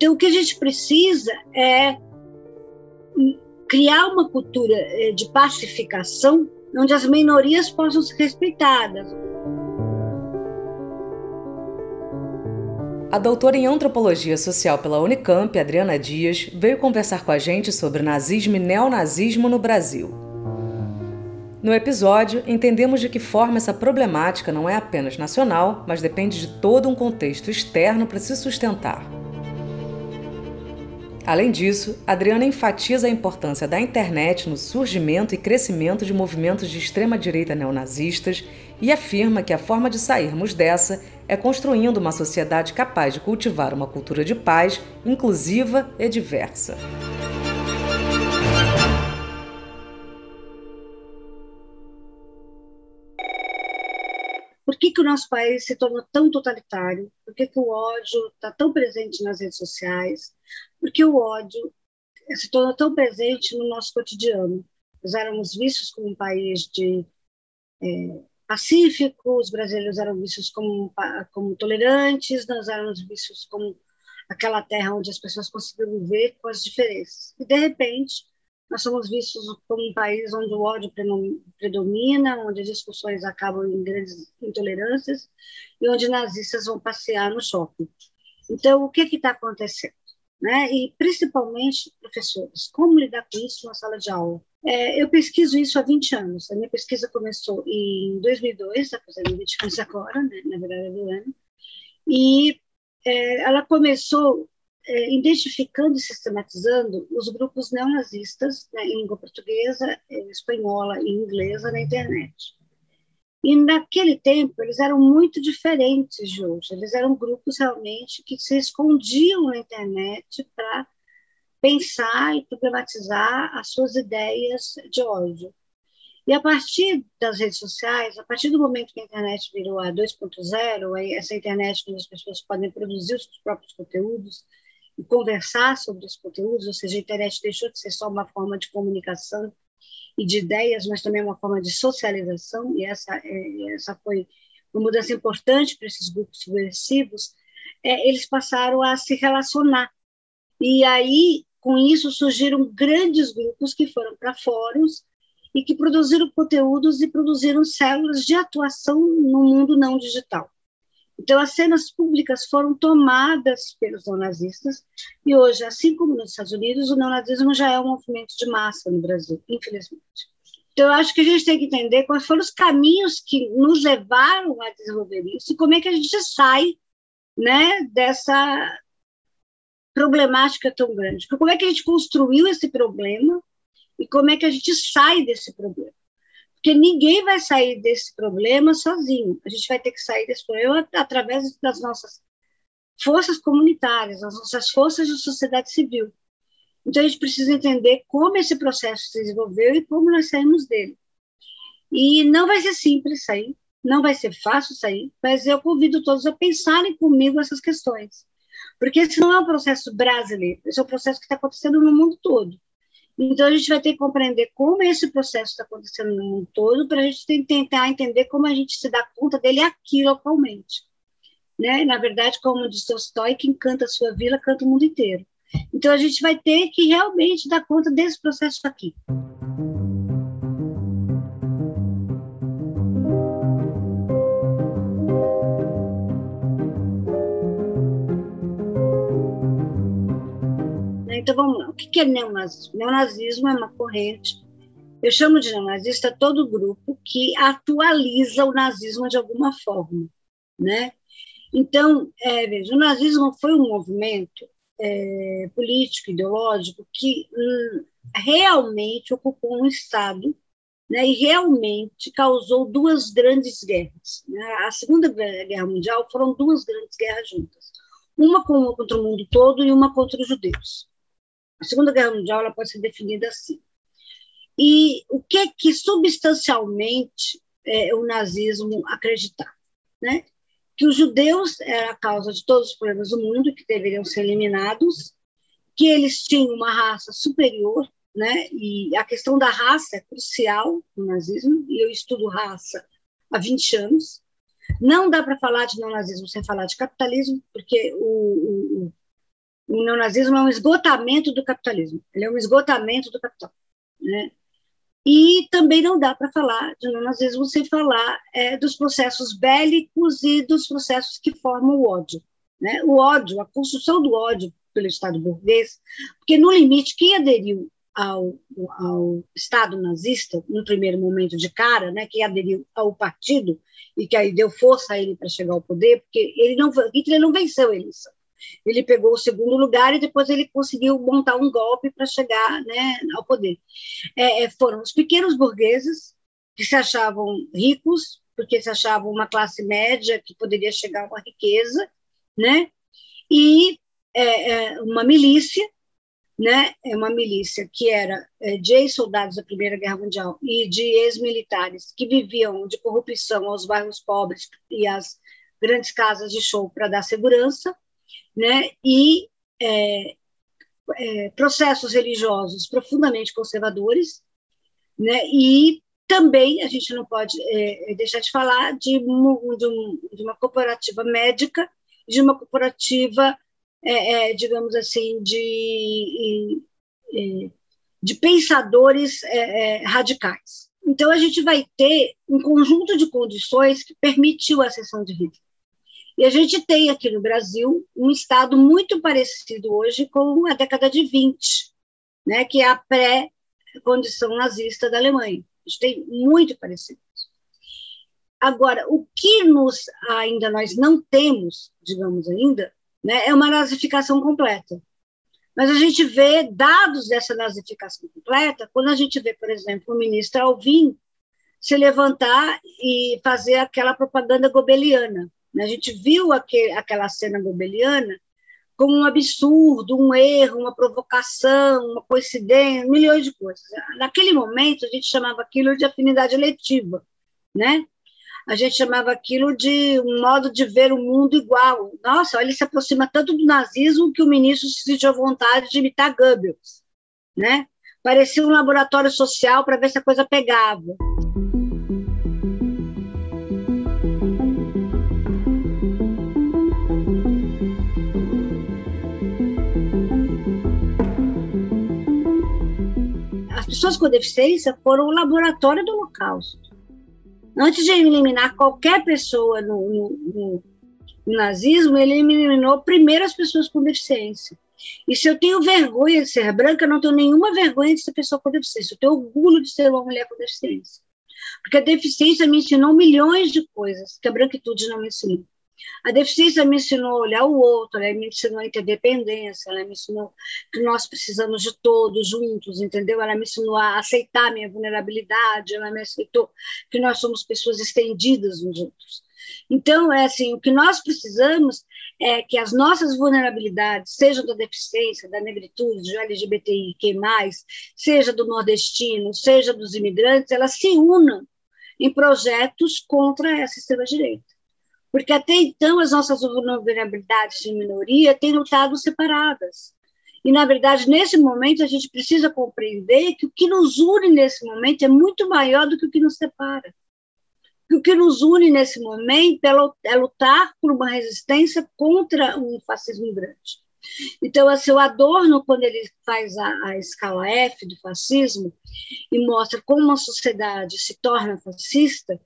Então, o que a gente precisa é criar uma cultura eh, de pacificação onde as minorias possam ser respeitadas. A doutora em antropologia social pela Unicamp, Adriana Dias, veio conversar com a gente sobre nazismo e neonazismo no Brasil. No episódio, entendemos de que forma essa problemática não é apenas nacional, mas depende de todo um contexto externo para se sustentar. Além disso, Adriana enfatiza a importância da internet no surgimento e crescimento de movimentos de extrema-direita neonazistas e afirma que a forma de sairmos dessa é construindo uma sociedade capaz de cultivar uma cultura de paz, inclusiva e diversa. Que, que o nosso país se tornou tão totalitário? Por que, que o ódio está tão presente nas redes sociais? Por que o ódio se tornou tão presente no nosso cotidiano? Nós éramos vistos como um país de é, pacífico, os brasileiros eram vistos como, como tolerantes, nós éramos vistos como aquela terra onde as pessoas conseguiram viver com as diferenças. E, de repente, nós somos vistos como um país onde o ódio predomina, onde as discussões acabam em grandes intolerâncias e onde nazistas vão passear no shopping. Então, o que está acontecendo? Né? E, principalmente, professores, como lidar com isso na sala de aula? É, eu pesquiso isso há 20 anos. A minha pesquisa começou em 2002, está fazendo 20 anos agora, né? na verdade, do ano. E é, ela começou é, identificando e sistematizando os grupos neonazistas né, em língua portuguesa, é, espanhola e inglesa na internet. E naquele tempo eles eram muito diferentes de hoje. Eles eram grupos realmente que se escondiam na internet para pensar e problematizar as suas ideias de ódio. E a partir das redes sociais, a partir do momento que a internet virou a 2.0, essa internet onde as pessoas podem produzir os próprios conteúdos, e conversar sobre os conteúdos, ou seja, a internet deixou de ser só uma forma de comunicação e de ideias, mas também uma forma de socialização, e essa, é, essa foi uma mudança importante para esses grupos subversivos, é, eles passaram a se relacionar. E aí, com isso, surgiram grandes grupos que foram para fóruns e que produziram conteúdos e produziram células de atuação no mundo não digital. Então, as cenas públicas foram tomadas pelos neonazistas, e hoje, assim como nos Estados Unidos, o neonazismo já é um movimento de massa no Brasil, infelizmente. Então, eu acho que a gente tem que entender quais foram os caminhos que nos levaram a desenvolver isso e como é que a gente sai né, dessa problemática tão grande. Como é que a gente construiu esse problema e como é que a gente sai desse problema. Porque ninguém vai sair desse problema sozinho. A gente vai ter que sair desse problema através das nossas forças comunitárias, das nossas forças de sociedade civil. Então, a gente precisa entender como esse processo se desenvolveu e como nós saímos dele. E não vai ser simples sair, não vai ser fácil sair, mas eu convido todos a pensarem comigo essas questões. Porque esse não é um processo brasileiro, esse é um processo que está acontecendo no mundo todo. Então, a gente vai ter que compreender como esse processo está acontecendo no mundo todo, para a gente tentar entender como a gente se dá conta dele aqui localmente. Né? Na verdade, como diz Tolstói, quem canta a sua vila, canta o mundo inteiro. Então, a gente vai ter que realmente dar conta desse processo aqui. Então vamos lá. O que é neonazismo? Neonazismo é uma corrente. Eu chamo de neonazista todo grupo que atualiza o nazismo de alguma forma, né? Então, é, veja, o nazismo foi um movimento é, político, ideológico, que hum, realmente ocupou um Estado né, e realmente causou duas grandes guerras. Né? A Segunda Guerra Mundial foram duas grandes guerras juntas. Uma contra o mundo todo e uma contra os judeus. A Segunda Guerra Mundial ela pode ser definida assim. E o que é que substancialmente é, o nazismo acreditava? Né? Que os judeus eram a causa de todos os problemas do mundo, que deveriam ser eliminados, que eles tinham uma raça superior, né? e a questão da raça é crucial no nazismo, e eu estudo raça há 20 anos. Não dá para falar de neonazismo sem falar de capitalismo, porque o, o O neonazismo é um esgotamento do capitalismo, ele é um esgotamento do capital. Né? E também não dá para falar de neonazismo sem falar é, dos processos bélicos e dos processos que formam o ódio. Né? O ódio, a construção do ódio pelo Estado burguês, porque no limite, quem aderiu ao, ao Estado nazista, no primeiro momento de cara, né, que aderiu ao partido e que aí deu força a ele para chegar ao poder, porque ele não, Hitler não venceu a eleição. Ele pegou o segundo lugar e depois ele conseguiu montar um golpe para chegar né, ao poder. É, é, foram os pequenos burgueses que se achavam ricos, porque se achavam uma classe média que poderia chegar a uma riqueza, né? E é, é uma milícia, né? É uma milícia que era de ex-soldados da Primeira Guerra Mundial e de ex-militares que viviam de corrupção aos bairros pobres e às grandes casas de show para dar segurança, né? E é, é, processos religiosos profundamente conservadores, né? E também a gente não pode é, deixar de falar de, de, um, de, uma cooperativa médica, de uma cooperativa, é, é, digamos assim, de, de pensadores é, radicais. Então, a gente vai ter um conjunto de condições que permitiu a ascensão de Hitler. E a gente tem aqui no Brasil um estado muito parecido hoje com a década de 20, né, que é a pré-condição nazista da Alemanha. A gente tem muito parecido. Agora, o que nos ainda nós não temos, digamos ainda, né, é uma nazificação completa. Mas a gente vê dados dessa nazificação completa quando a gente vê, por exemplo, o ministro Alvim se levantar e fazer aquela propaganda gobeliana? A gente viu aquele, aquela cena gobeliana como um absurdo, um erro, uma provocação, uma coincidência, milhões de coisas. Naquele momento, a gente chamava aquilo de afinidade eletiva, né? A gente chamava aquilo de um modo de ver o mundo igual. Nossa, ele se aproxima tanto do nazismo que o ministro se sentiu vontade de imitar Goebbels, né? Parecia um laboratório social para ver se a coisa pegava. Pessoas com deficiência foram o laboratório do Holocausto. Antes de eliminar qualquer pessoa no, no, no, nazismo, ele eliminou primeiro as pessoas com deficiência. E se eu tenho vergonha de ser branca, eu não tenho nenhuma vergonha de ser pessoa com deficiência. Eu tenho orgulho de ser uma mulher com deficiência. Porque a deficiência me ensinou milhões de coisas que a branquitude não me ensinou. A deficiência me ensinou a olhar o outro, ela me ensinou a interdependência, ela me ensinou que nós precisamos de todos juntos, entendeu? Ela me ensinou a aceitar minha vulnerabilidade, ela me aceitou que nós somos pessoas estendidas uns outros. Então, é assim, o que nós precisamos é que as nossas vulnerabilidades, seja da deficiência, da negritude, do LGBTI, que mais, seja do nordestino, seja dos imigrantes, elas se unam em projetos contra essa extrema-direita porque até então as nossas vulnerabilidades de minoria têm lutado separadas. E, na verdade, nesse momento, a gente precisa compreender que o que nos une nesse momento é muito maior do que o que nos separa. Que o que nos une nesse momento é, é lutar por uma resistência contra um fascismo grande. Então, assim, o Adorno, quando ele faz a, a escala F do fascismo e mostra como uma sociedade se torna fascista,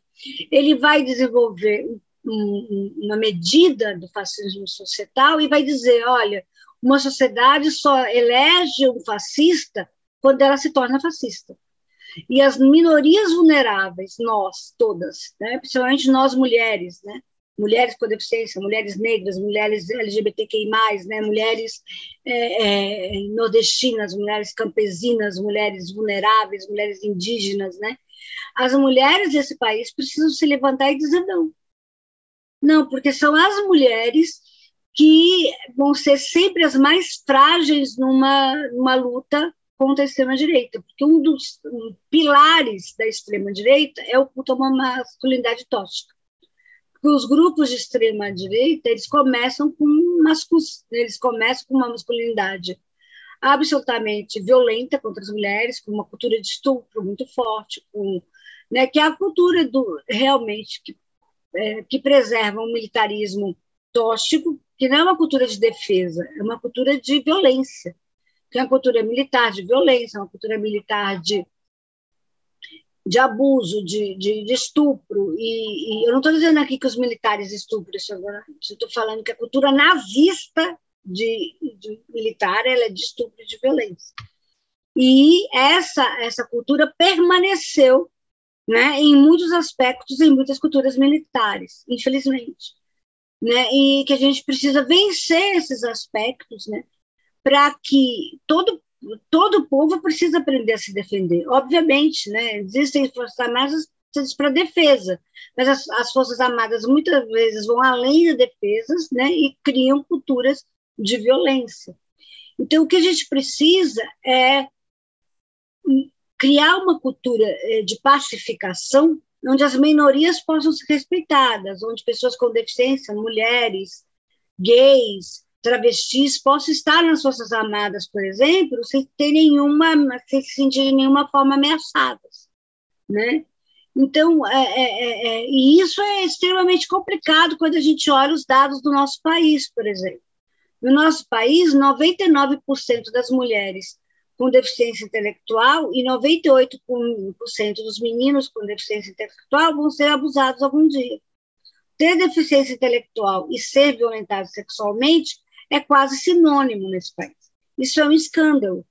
ele vai desenvolver uma medida do fascismo societal e vai dizer, olha, uma sociedade só elege um fascista quando ela se torna fascista. E as minorias vulneráveis, nós todas, né, principalmente nós mulheres, né, mulheres com deficiência, mulheres negras, mulheres LGBTQI+, né, mulheres é, é, nordestinas, mulheres campesinas, mulheres vulneráveis, mulheres indígenas, né, as mulheres desse país precisam se levantar e dizer não. Não, porque são as mulheres que vão ser sempre as mais frágeis numa, numa luta contra a extrema-direita, porque um dos pilares da extrema-direita é o culto a uma masculinidade tóxica. Porque os grupos de extrema-direita, eles começam com eles começam com uma masculinidade absolutamente violenta contra as mulheres, com uma cultura de estupro muito forte, com, né, que é a cultura do realmente que é, que preservam o militarismo tóxico, que não é uma cultura de defesa, é uma cultura de violência, que é uma cultura militar de violência, uma cultura militar de, de abuso, de, de, de estupro. E, e, eu não estou dizendo aqui que os militares estupram, estou falando que a cultura nazista de, de militar ela é de estupro e de violência. E essa, essa cultura permaneceu né, em muitos aspectos, em muitas culturas militares, infelizmente. Né, e que a gente precisa vencer esses aspectos né, para que todo, todo povo precisa aprender a se defender. Obviamente, né, existem forças armadas para defesa, mas as, as, forças armadas muitas vezes vão além das defesas né, e criam culturas de violência. Então, o que a gente precisa é criar uma cultura eh, de pacificação onde as minorias possam ser respeitadas, onde pessoas com deficiência, mulheres, gays, travestis possam estar nas Forças Armadas, por exemplo, sem ter nenhuma, sem se sentir de nenhuma forma ameaçadas, né? Então, é, é, é, é e isso é extremamente complicado quando a gente olha os dados do nosso país, por exemplo. No nosso país, 99% das mulheres com deficiência intelectual e 98% dos meninos com deficiência intelectual vão ser abusados algum dia. Ter deficiência intelectual e ser violentado sexualmente é quase sinônimo nesse país. Isso é um escândalo.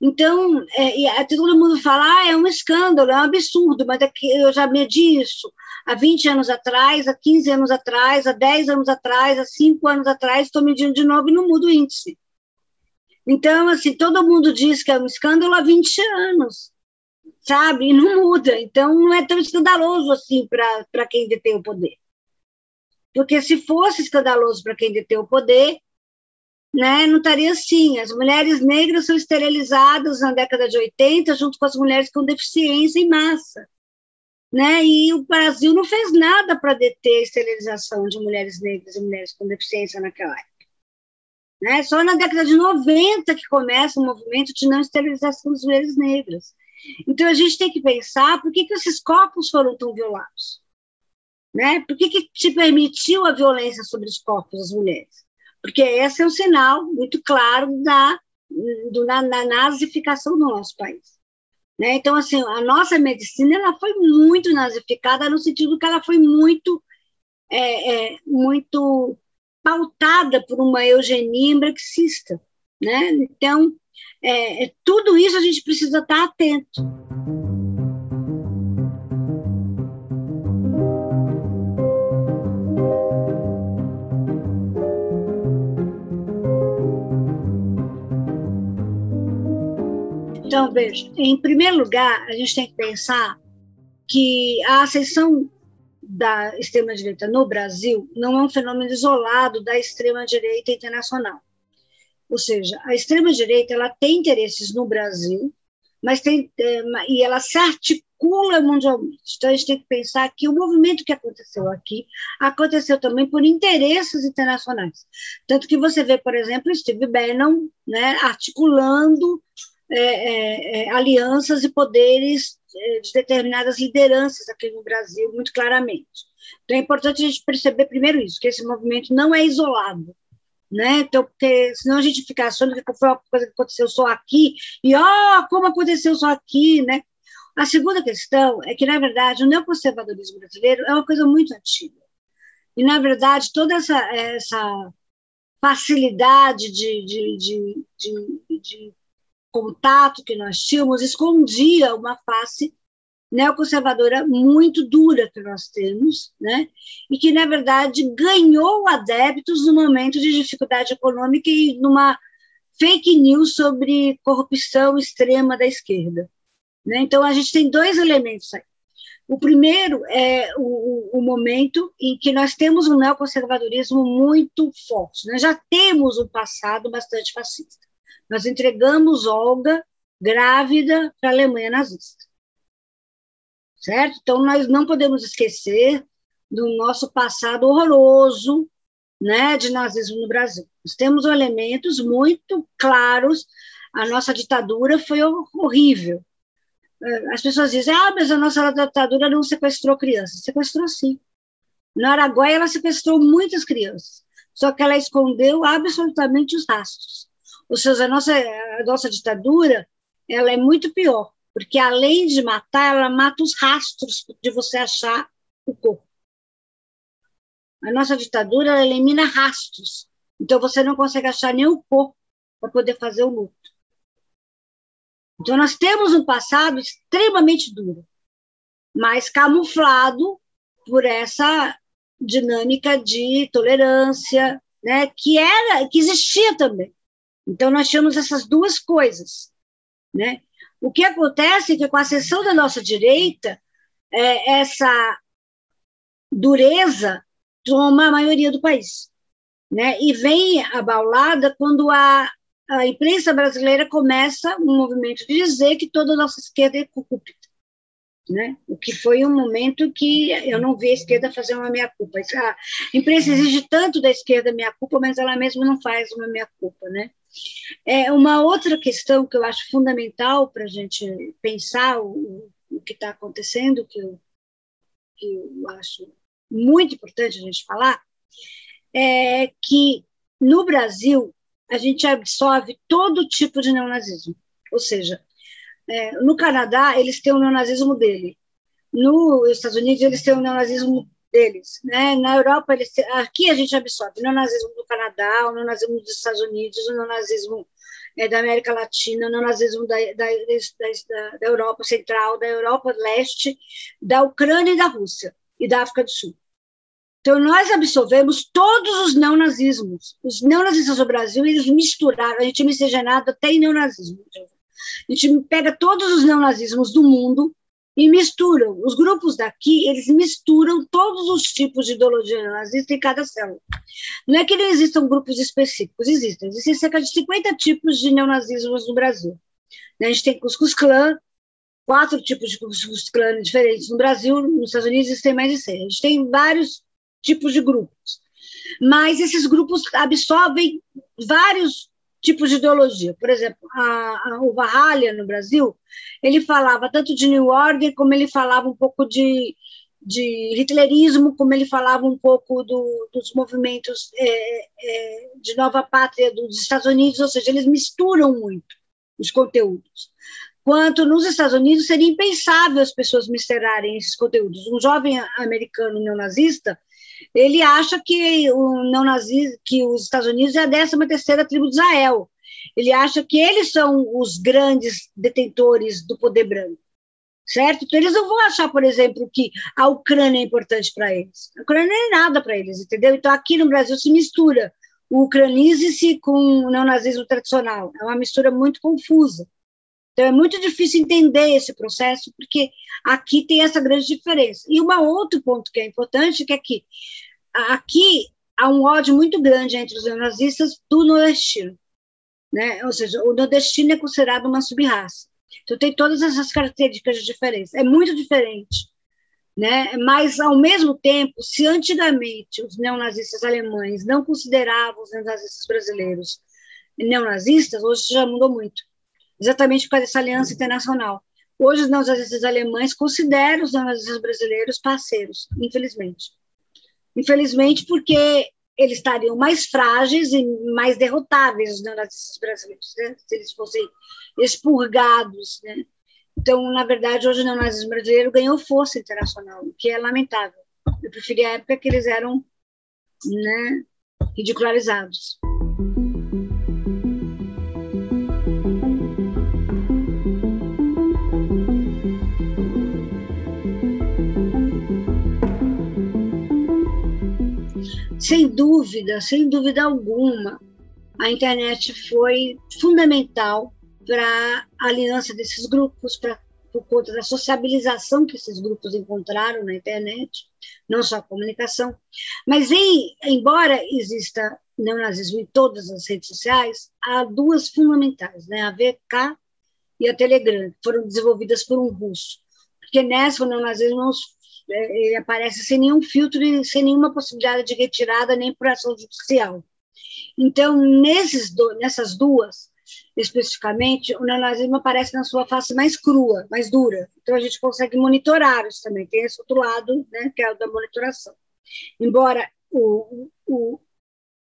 Então, é, todo mundo fala, ah, é um escândalo, é um absurdo, mas é eu já medi isso há 20 anos atrás, há 15 anos atrás, há 10 anos atrás, há 5 anos atrás, estou medindo de novo e não muda o índice. Então, assim, todo mundo diz que é um escândalo há 20 anos, sabe? E não muda. Então, não é tão escandaloso assim para quem detém o poder. Porque se fosse escandaloso para quem detém o poder, né, não estaria assim. As mulheres negras são esterilizadas na década de 80, junto com as mulheres com deficiência em massa. Né? E o Brasil não fez nada para deter a esterilização de mulheres negras e mulheres com deficiência naquela época. Né? Só na década de 90 que começa o movimento de não esterilização das mulheres negras. Então, a gente tem que pensar por que, que esses corpos foram tão violados. Né? Por que, que se permitiu a violência sobre os corpos das mulheres? Porque esse é um sinal muito claro da, do, da, da nazificação do nosso país. Né? Então, assim, a nossa medicina ela foi muito nazificada no sentido que ela foi muito, é, é, muito pautada por uma eugenia marxista, né? Então, é, é, tudo isso a gente precisa estar atento. Então, veja, em primeiro lugar, a gente tem que pensar que a ascensão da extrema-direita no Brasil não é um fenômeno isolado da extrema-direita internacional. Ou seja, a extrema-direita ela tem interesses no Brasil, mas tem é, e ela se articula mundialmente. Então a gente tem que pensar que o movimento que aconteceu aqui aconteceu também por interesses internacionais. Tanto que você vê, por exemplo, Steve Bannon né, articulando é, é, é alianças e poderes de determinadas lideranças aqui no Brasil, muito claramente. Então, é importante a gente perceber primeiro isso, que esse movimento não é isolado, né? Então, porque senão a gente fica achando que foi uma coisa que aconteceu só aqui, e, ó, oh, como aconteceu só aqui, né? A segunda questão é que, na verdade, o neoconservadorismo brasileiro é uma coisa muito antiga. E, na verdade, toda essa, essa facilidade de, de, de, de, de contato que nós tínhamos escondia uma face neoconservadora muito dura que nós temos, né? e que, na verdade, ganhou adeptos no momento de dificuldade econômica e numa fake news sobre corrupção extrema da esquerda. Né? Então, a gente tem dois elementos aí. O primeiro é o, o, momento em que nós temos um neoconservadorismo muito forte. Nós já temos um passado bastante fascista. Nós entregamos Olga grávida para a Alemanha nazista. Certo? Então, nós não podemos esquecer do nosso passado horroroso né, de nazismo no Brasil. Nós temos elementos muito claros. A nossa ditadura foi horrível. As pessoas dizem, ah, mas a nossa ditadura não sequestrou crianças. Sequestrou sim. No Araguaia, ela sequestrou muitas crianças. só que ela escondeu absolutamente os rastros. Ou seja, a nossa, a nossa ditadura ela é muito pior, porque além de matar, ela mata os rastros de você achar o corpo. A nossa ditadura elimina rastros, então você não consegue achar nem o corpo para poder fazer o luto. Então nós temos um passado extremamente duro, mas camuflado por essa dinâmica de tolerância, né, que era, que existia também. Então nós tínhamos essas duas coisas, né? O que acontece é que com a ascensão da nossa direita, é, essa dureza toma a maioria do país, né? E vem abaulada quando a, a imprensa brasileira começa um movimento de dizer que toda a nossa esquerda é corrupta né? O que foi um momento que eu não vi a esquerda fazer uma meia-culpa. A imprensa exige tanto da esquerda meia-culpa, mas ela mesma não faz uma meia-culpa, né? É uma outra questão que eu acho fundamental para a gente pensar o, o que está acontecendo, que eu, que eu acho muito importante a gente falar, é que no Brasil a gente absorve todo tipo de neonazismo. Ou seja, é, no Canadá, eles têm o neonazismo dele. Nos Estados Unidos, eles têm o neonazismo deles. Né? Na Europa, eles aqui a gente absorve o neonazismo do Canadá, o neonazismo dos Estados Unidos, o neonazismo é, da América Latina, o neonazismo da, da, da, da Europa Central, da Europa Leste, da Ucrânia e da Rússia, e da África do Sul. Então, nós absorvemos todos os neonazismos. Os neonazistas do Brasil, eles misturaram, a gente é miscigenado até em neonazismo. A gente pega todos os neonazismos do mundo e misturam. Os grupos daqui, eles misturam todos os tipos de ideologia neonazista em cada célula. Não é que não existam grupos específicos, existem. Existem cerca de 50 tipos de neonazismos no Brasil. A gente tem Cuscuz Clã, quatro tipos de Cuscuz Clã diferentes no Brasil, nos Estados Unidos existem mais de 100. A gente tem vários tipos de grupos. Mas esses grupos absorvem vários tipos de ideologia. Por exemplo, a, a, o Varalha, no Brasil, ele falava tanto de New Order, como ele falava um pouco de, de hitlerismo, como ele falava um pouco do, dos movimentos é, é, de nova pátria dos Estados Unidos, ou seja, eles misturam muito os conteúdos. Quanto nos Estados Unidos seria impensável as pessoas misturarem esses conteúdos. Um jovem americano neonazista ele acha que o não que os Estados Unidos é a 13 terceira tribo de Israel. Ele acha que eles são os grandes detentores do poder branco, certo? Então eles não vão achar, por exemplo, que a Ucrânia é importante para eles. A Ucrânia não é nada para eles, entendeu? Então aqui no Brasil se mistura o ucranize-se com o neonazismo tradicional. É uma mistura muito confusa. Então, é muito difícil entender esse processo, porque aqui tem essa grande diferença. E um outro ponto que é importante, que é que aqui há um ódio muito grande entre os neonazistas do nordestino. Né? Ou seja, o nordestino é considerado uma subraça. Então, tem todas essas características de diferença. É muito diferente. Né? Mas, ao mesmo tempo, se antigamente os neonazistas alemães não consideravam os neonazistas brasileiros neonazistas, hoje já mudou muito exatamente por causa dessa aliança internacional. Hoje, os neonazistas alemães consideram os neonazistas brasileiros parceiros, infelizmente. Infelizmente, porque eles estariam mais frágeis e mais derrotáveis, os neonazistas brasileiros, né? se eles fossem expurgados. Né? Então, na verdade, hoje o neonazismo brasileiro ganhou força internacional, o que é lamentável. Eu preferi a época que eles eram né, ridicularizados. Sem dúvida, sem dúvida alguma, a internet foi fundamental para a aliança desses grupos, pra, por conta da sociabilização que esses grupos encontraram na internet, não só a comunicação. Mas, em, embora exista neonazismo em todas as redes sociais, há duas fundamentais, né? a VK e a Telegram, que foram desenvolvidas por um russo. Porque nessa o neonazismo é, ele aparece sem nenhum filtro e sem nenhuma possibilidade de retirada nem por ação judicial. Então, nesses do, nessas duas, especificamente, o neonazismo aparece na sua face mais crua, mais dura. Então, a gente consegue monitorar isso também. Tem esse outro lado, né, que é o da monitoração. Embora o, o,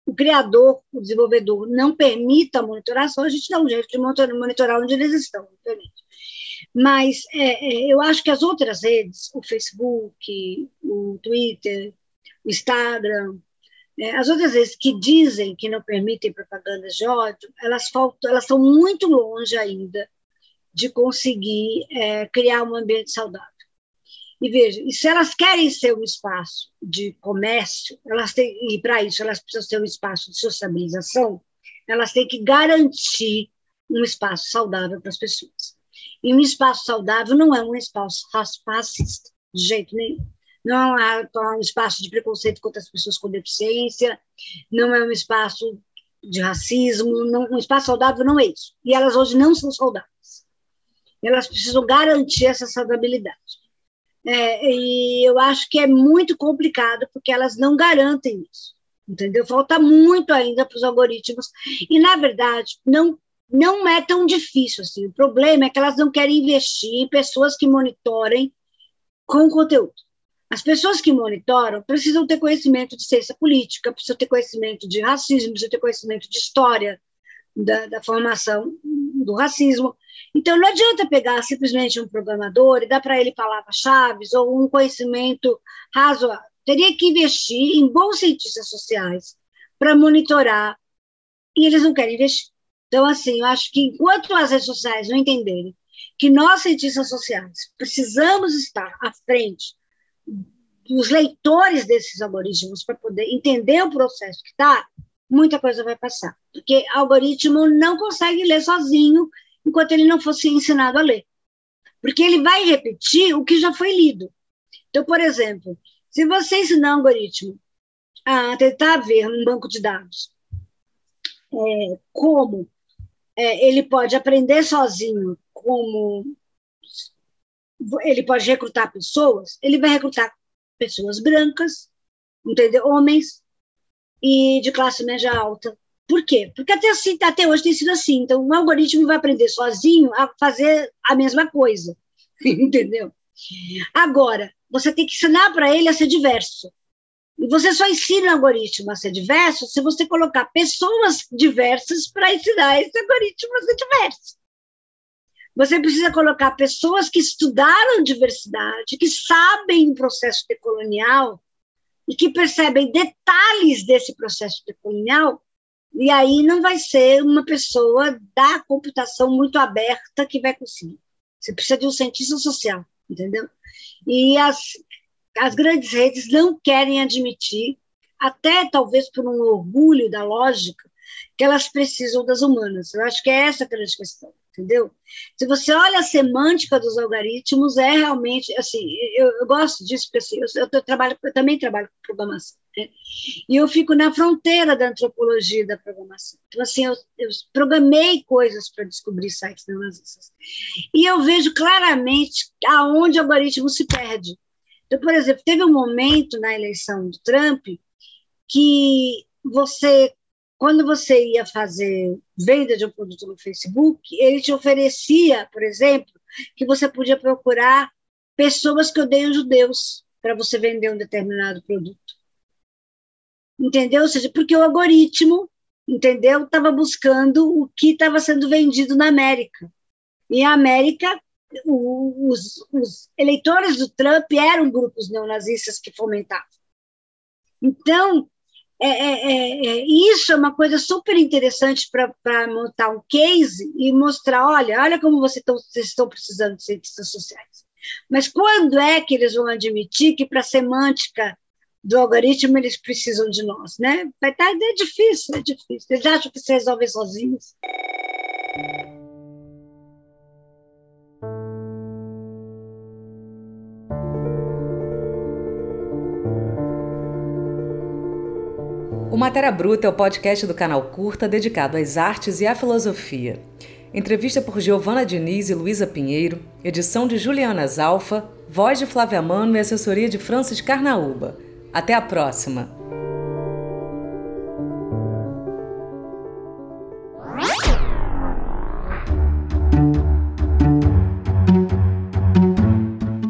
o criador, o desenvolvedor, não permita a monitoração, a gente dá um jeito de monitorar onde eles estão, obviamente. Mas é, é, eu acho que as outras redes, o Facebook, o Twitter, o Instagram, é, as outras redes que dizem que não permitem propagandas de ódio, elas faltam, elas estão muito longe ainda de conseguir é, criar um ambiente saudável. E veja, e se elas querem ser um espaço de comércio, elas têm, e para isso elas precisam ser um espaço de sociabilização, elas têm que garantir um espaço saudável para as pessoas. E um espaço saudável não é um espaço racista, de jeito nenhum. Não é um espaço de preconceito contra as pessoas com deficiência, não é um espaço de racismo, não, um espaço saudável não é isso. E elas hoje não são saudáveis. Elas precisam garantir essa saudabilidade. É, e eu acho que é muito complicado, porque elas não garantem isso. Entendeu? Falta muito ainda para os algoritmos. E, na verdade, não, não é tão difícil assim. O problema é que elas não querem investir em pessoas que monitorem com conteúdo. As pessoas que monitoram precisam ter conhecimento de ciência política, precisam ter conhecimento de racismo, precisam ter conhecimento de história da, da formação do racismo. Então, não adianta pegar simplesmente um programador e dar para ele palavras-chave ou um conhecimento razoável. Teria que investir em bons cientistas sociais para monitorar, e eles não querem investir. Então, assim, eu acho que enquanto as redes sociais não entenderem que nós, cientistas sociais, precisamos estar à frente dos leitores desses algoritmos para poder entender o processo que está, muita coisa vai passar. Porque algoritmo não consegue ler sozinho enquanto ele não fosse ensinado a ler. Porque ele vai repetir o que já foi lido. Então, por exemplo, se você ensinar um algoritmo a tentar ver um banco de dados é, como é, ele pode aprender sozinho, como ele pode recrutar pessoas, ele vai recrutar pessoas brancas, entendeu? homens e de classe média alta. Por quê? Porque até, assim, até hoje tem sido assim. Então, o algoritmo vai aprender sozinho a fazer a mesma coisa. Entendeu? Agora, você tem que ensinar para ele a ser diverso. E você só ensina o algoritmo a ser diverso se você colocar pessoas diversas para ensinar esse algoritmo a ser diverso. Você precisa colocar pessoas que estudaram diversidade, que sabem o processo decolonial e que percebem detalhes desse processo decolonial e aí não vai ser uma pessoa da computação muito aberta que vai conseguir. Você precisa de um cientista social, entendeu? E as, as grandes redes não querem admitir, até talvez por um orgulho da lógica, que elas precisam das humanas. Eu acho que é essa a grande questão entendeu? Se você olha a semântica dos algoritmos, é realmente, assim, eu, eu gosto disso, porque assim, eu, eu, trabalho, eu também trabalho com programação, né? e eu fico na fronteira da antropologia da programação. Então, assim, eu, eu programei coisas para descobrir sites neonazistas, e eu vejo claramente aonde o algoritmo se perde. Então, por exemplo, teve um momento na eleição do Trump que você quando você ia fazer venda de um produto no Facebook, ele te oferecia, por exemplo, que você podia procurar pessoas que odeiam judeus para você vender um determinado produto. Entendeu? Ou seja, porque o algoritmo, entendeu, estava buscando o que estava sendo vendido na América. E a América, os, os eleitores do Trump eram grupos neonazistas que fomentavam. Então, é, é, é, é, isso é uma coisa super interessante para montar um case e mostrar, olha, olha como você tão, vocês estão precisando de cientistas sociais. Mas quando é que eles vão admitir que para a semântica do algoritmo eles precisam de nós, né? Tá, é difícil, é difícil. Eles acham que se resolvem sozinhos. Matéria Bruta é o podcast do canal Curta dedicado às artes e à filosofia. Entrevista por Giovana Diniz e Luísa Pinheiro, edição de Juliana Zalfa, voz de Flávia Mano e assessoria de Francis Carnaúba. Até a próxima!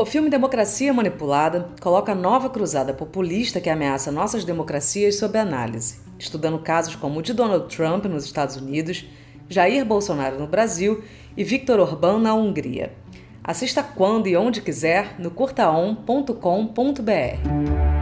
Filme Democracia Manipulada coloca a nova cruzada populista que ameaça nossas democracias sob análise. estudando casos como o de Donald Trump nos Estados Unidos, Jair Bolsonaro no Brasil e Viktor Orbán na Hungria. Assista quando e onde quiser no curtaon.com.br.